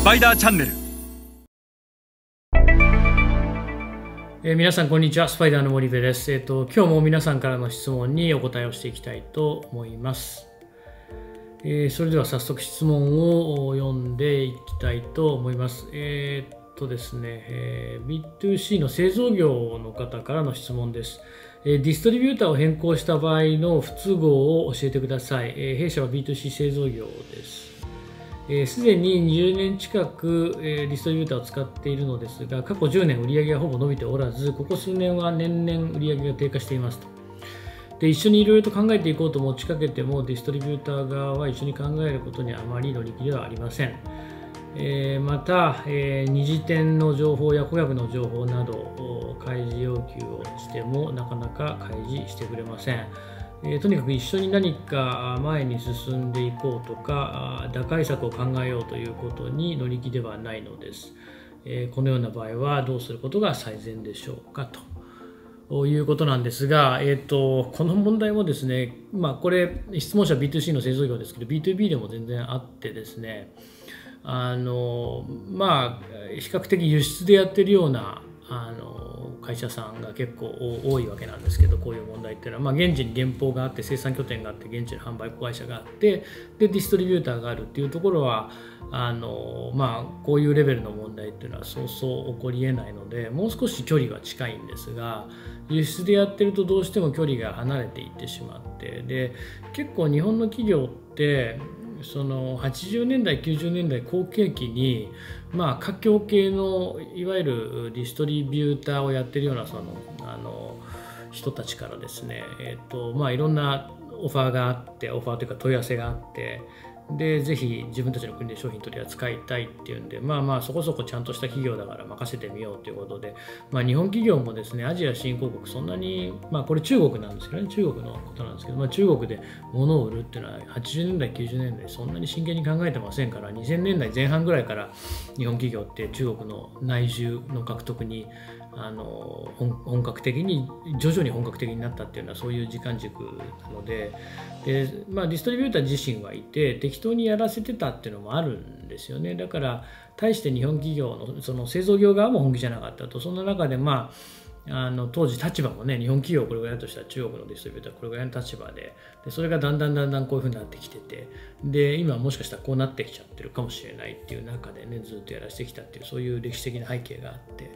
スパイダーチャンネル。えー、皆さんこんにちは。スパイダーの森部です、えーと、今日も皆さんからの質問にお答えをしていきたいと思います、えー、それでは早速質問を読んでいきたいと思います。えー、っとですね、え B2C の製造業の方からの質問です。ディストリビューターを変更した場合の不都合を教えてください。弊社は B2C 製造業です。すでに20年近く、えディストリビューターを使っているのですが、過去10年売上がほぼ伸びておらず、ここ数年は年々売上が低下していますと。で一緒にいろいろと考えていこうと持ちかけても、ディストリビューター側は一緒に考えることにあまり乗り気ではありません。え、また、え、二次点の情報や顧客の情報など開示要求をしてもなかなか開示してくれません。えー、とにかく一緒に何か前に進んでいこうとか打開策を考えようということに乗り気ではないのです、えー、このような場合はどうすることが最善でしょうかと。いうことなんですが、えーと、この問題もですね、まあ、これ質問者 B2C の製造業ですけど B2B でも全然あってですねあのまあ比較的輸出でやってるようなあの会社さんが結構多いわけなんですけどこういう問題っていうのは、まあ、現地に原稿があって生産拠点があって現地の販売子会社があってでディストリビューターがあるっていうところはあの、まあ、こういうレベルの問題っていうのはそうそう起こりえないのでもう少し距離は近いんですが輸出でやってるとどうしても距離が離れていってしまってで結構日本の企業ってその80年代90年代後継期にまあ華僑系のいわゆるディストリビューターをやってるようなそのあの人たちからですね、えーとまあ、いろんなオファーがあってオファーというか問い合わせがあってでぜひ自分たちの国で商品取り扱いたいっていうんでまあまあそこそこちゃんとした企業だから任せてみようということで、まあ、日本企業もですねアジア新興国そんなにまあこれ中国なんですけどね中国のことなんですけど、まあ、中国で物を売るっていうのは80年代90年代そんなに真剣に考えてませんから2000年代前半ぐらいから日本企業って中国の内需の獲得にあの本格的に徐々に本格的になったっていうのはそういう時間軸なのでで、まあ、ディストリビューター自身はいて適当にやらせてたっていうのもあるんですよね。だから対して日本企業のその製造業側も本気じゃなかったと。そんな中でまああの当時立場もね日本企業これぐらいだとしたら中国のディストリビューターこれぐらいの立場で。でそれがだんだんだんだんこういうふうになってきてて。で今もしかしたらこうなってきちゃってるかもしれないっていう中でねずっとやらせてきたっていうそういう歴史的な背景があって。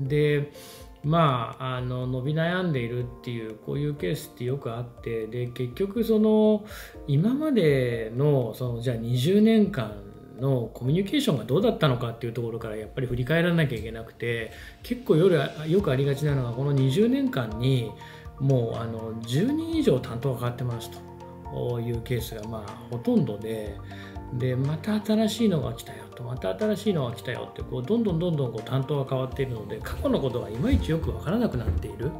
でまあ、あの伸び悩んでいるっていうこういうケースってよくあってで結局その今までのそのじゃあ20年間のコミュニケーションがどうだったのかっていうところからやっぱり振り返らなきゃいけなくて結構夜よくありがちなのがこの20年間にもうあの10人以上担当が変わってますというケースがまあほとんどででまた新しいのが来たよとまた新しいのが来たよってこうどんどんどんどんこう担当が変わっているので過去のことがいまいちよく分からなくなっている。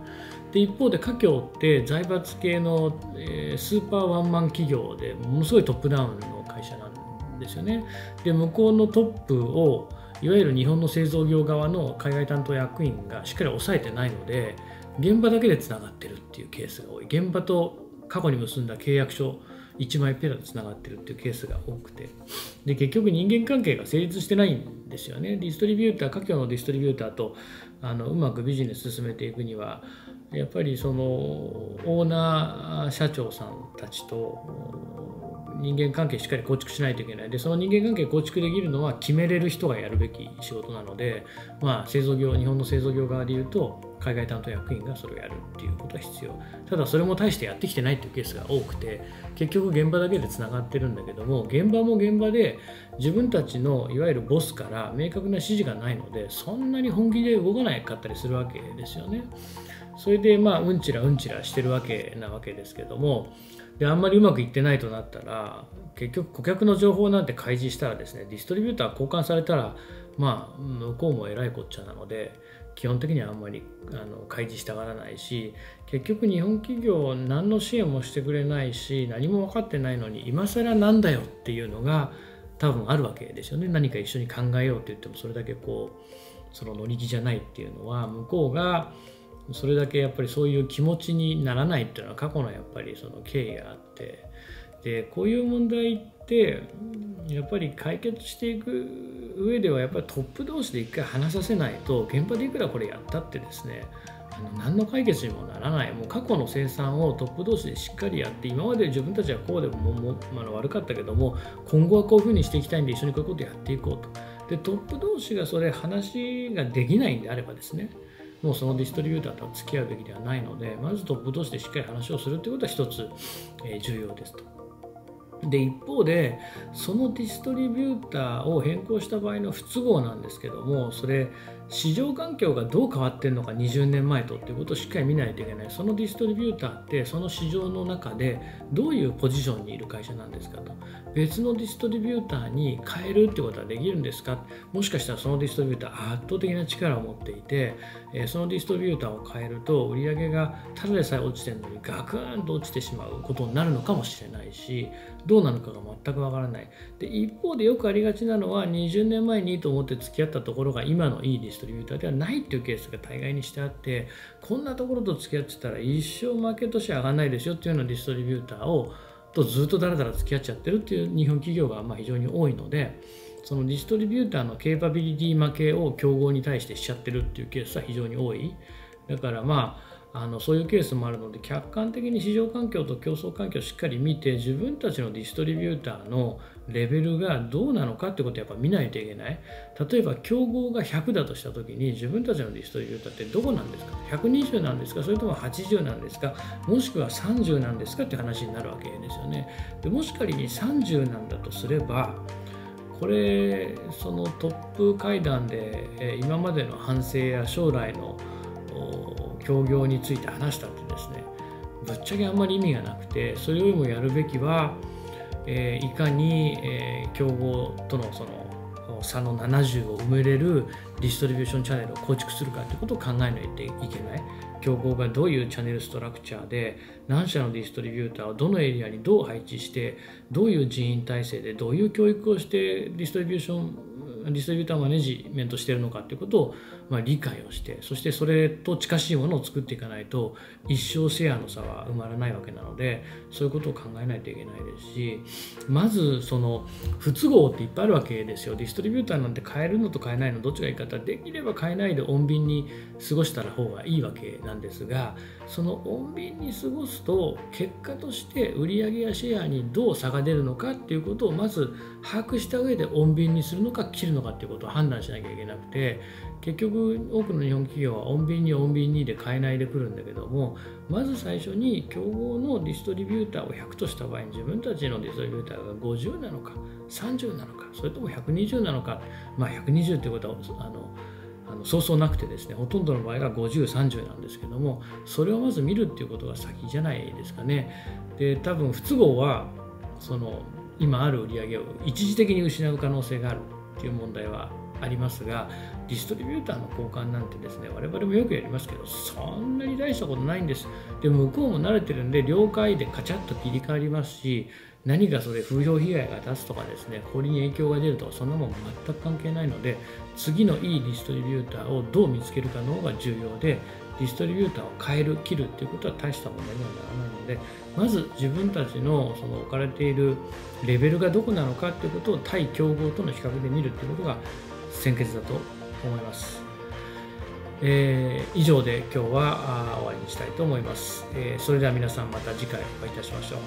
で一方で華僑って財閥系の、えー、スーパーワンマン企業でものすごいトップダウンの会社なんですよね。で向こうのトップをいわゆる日本の製造業側の海外担当役員がしっかり抑えてないので現場だけでつながってるっていうケースが多い。現場と過去に結んだ契約書1枚ペラでつながってるっていうケースが多くて。で結局人間関係が成立してないんですよね。ディストリビューター華僑のディストリビューターとあのうまくビジネス進めていくにはやっぱりそのオーナー社長さんたちと人間関係しっかり構築しないといけない。でその人間関係構築できるのは決めれる人がやるべき仕事なので、まあ、製造業日本の製造業側でいうと海外担当役員がそれをやるっていうことは必要ただそれも大してやってきてないっていうケースが多くて結局現場だけでつながってるんだけども現場も現場で自分たちのいわゆるボスから明確な指示がないのでそんなに本気で動かないかったりするわけですよね。それでまあうんちらうんちらしてるわけなわけですけどもであんまりうまくいってないとなったら結局顧客の情報なんて開示したらですねディストリビューター交換されたらまあ向こうもえらいこっちゃなので基本的にはあんまりあの開示したがらないし結局日本企業何の支援もしてくれないし何も分かってないのに今更なんだよっていうのが多分あるわけですよね。何か一緒に考えようって言ってもそれだけこうその乗り気じゃないっていうのは向こうがそれだけやっぱりそういう気持ちにならないっていうのは過去のやっぱりその経緯があってでこういう問題ってやっぱり解決していく上ではやっぱりトップ同士で一回話させないと現場でいくらこれやったってですねあの何の解決にもならないもう過去の生産をトップ同士でしっかりやって今まで自分たちはこうでももまあ、悪かったけども今後はこういうふうにしていきたいんで一緒にこういうことやっていこうとでトップ同士がそれ話ができないんであればですねもうそのディストリビューターとは付き合うべきではないのでまずトップ同士でしっかり話をするということは一つ、え重要ですと。で一方でそのディストリビューターを変更した場合の不都合なんですけどもそれ市場環境がどう変わってるのか20年前とっていうことをしっかり見ないといけない。そのディストリビューターってその市場の中でどういうポジションにいる会社なんですかと。別のディストリビューターに変えるってことはできるんですか。もしかしたらそのディストリビューター圧倒的な力を持っていてそのディストリビューターを変えると売り上げがただでさえ落ちてるのにガクンと落ちてしまうことになるのかもしれないしどうなのかが全くわからない。で一方でよくありがちなのは20年前にいいと思って付き合ったところが今のいいディストリビューターではないっていうケースが大概にしてあってこんなところと付き合ってたら一生負けとして上がらないでしょっていうようなディストリビューターをとずっとだらだら付き合っちゃってるっていう日本企業がまあ非常に多いのでそのディストリビューターのケーパビリティ負けを競合に対してしちゃってるっていうケースは非常に多い。だからまああのそういうケースもあるので客観的に市場環境と競争環境をしっかり見て自分たちのディストリビューターのレベルがどうなのかってことをやっぱ見ないといけない。例えば競合が100だとした時に自分たちのディストリビューターってどこなんですか？120なんですか？それとも80なんですか？もしくは30なんですか？って話になるわけですよね。でもし仮に30なんだとすればこれそのトップ会談で今までの反省や将来の協業について話したってですねぶっちゃけあんまり意味がなくてそれよりもやるべきは、えー、いかに、えー、競合とのその差の70を埋めれるディストリビューションチャンネルを構築するかということを考えないといけない。競合がどういうチャンネルストラクチャーで何社のディストリビューターをどのエリアにどう配置してどういう人員体制でどういう教育をしてディストリビューションディストリビューターマネジメントしているのかということを、まあ、理解をしてそしてそれと近しいものを作っていかないと一生シェアの差は埋まらないわけなのでそういうことを考えないといけないですしまずその不都合っていっぱいあるわけですよ。ディストリビューターなんて変えるのと変えないのどっちがいいか方できれば変えないで穏便に過ごした方がいいわけなんですがその穏便に過ごすと結果として売上やシェアにどう差が出るのかっていうことをまず把握した上で穏便にするのか切るのかっていうことを判断しなきゃいけなくて結局多くの日本企業は穏便に穏便にで買えないでくるんだけどもまず最初に競合のディストリビューターを100とした場合に自分たちのディストリビューターが50なのか30なのかそれとも120なのかまあ120っていうことはあのあのそうそうなくてですねほとんどの場合が5030なんですけどもそれをまず見るっていうことが先じゃないですかね。で多分不都合はその今ある売り上げを一時的に失う可能性があるっていう問題はありますがディストリビューターの交換なんてですね我々もよくやりますけどそんなに大したことないんです。で向こうも慣れてるんで了解でカチャッと切り替わりますし何かそれ風評被害が立つとかですね氷に影響が出るとかそんなもん全く関係ないので次のいいディストリビューターをどう見つけるかの方が重要でディストリビューターを変える切るっていうことは大した問題にはならないのでまず自分たちのその置かれているレベルがどこなのかっていうことを対競合との比較で見るっていうことが先決だと思います。えー、以上で今日は終わりにしたいと思います、えー、それでは皆さんまた次回お会いいたしましょう。